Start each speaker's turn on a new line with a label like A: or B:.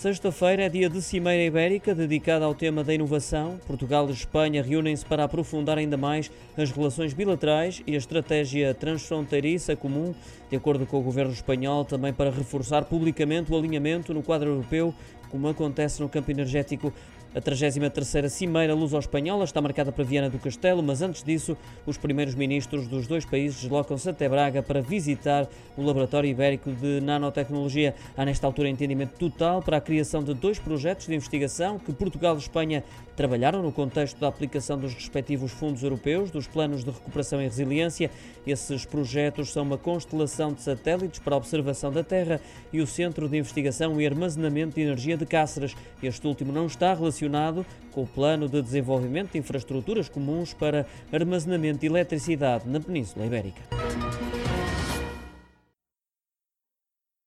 A: Sexta-feira é dia de Cimeira Ibérica, dedicada ao tema da inovação. Portugal e Espanha reúnem-se para aprofundar ainda mais as relações bilaterais e a estratégia transfronteiriça comum, de acordo com o governo espanhol, também para reforçar publicamente o alinhamento no quadro europeu, como acontece no campo energético a 33ª Cimeira Luso-Espanhola está marcada para Viana do Castelo, mas antes disso, os primeiros ministros dos dois países deslocam-se até Braga para visitar o Laboratório Ibérico de Nanotecnologia. Há nesta altura entendimento total para a criação de dois projetos de investigação que Portugal e Espanha trabalharam no contexto da aplicação dos respectivos fundos europeus, dos planos de recuperação e resiliência. Esses projetos são uma constelação de satélites para a observação da Terra e o Centro de Investigação e Armazenamento de Energia de Cáceres. Este último não está relacionado com o Plano de Desenvolvimento de Infraestruturas Comuns para Armazenamento de Eletricidade na Península Ibérica.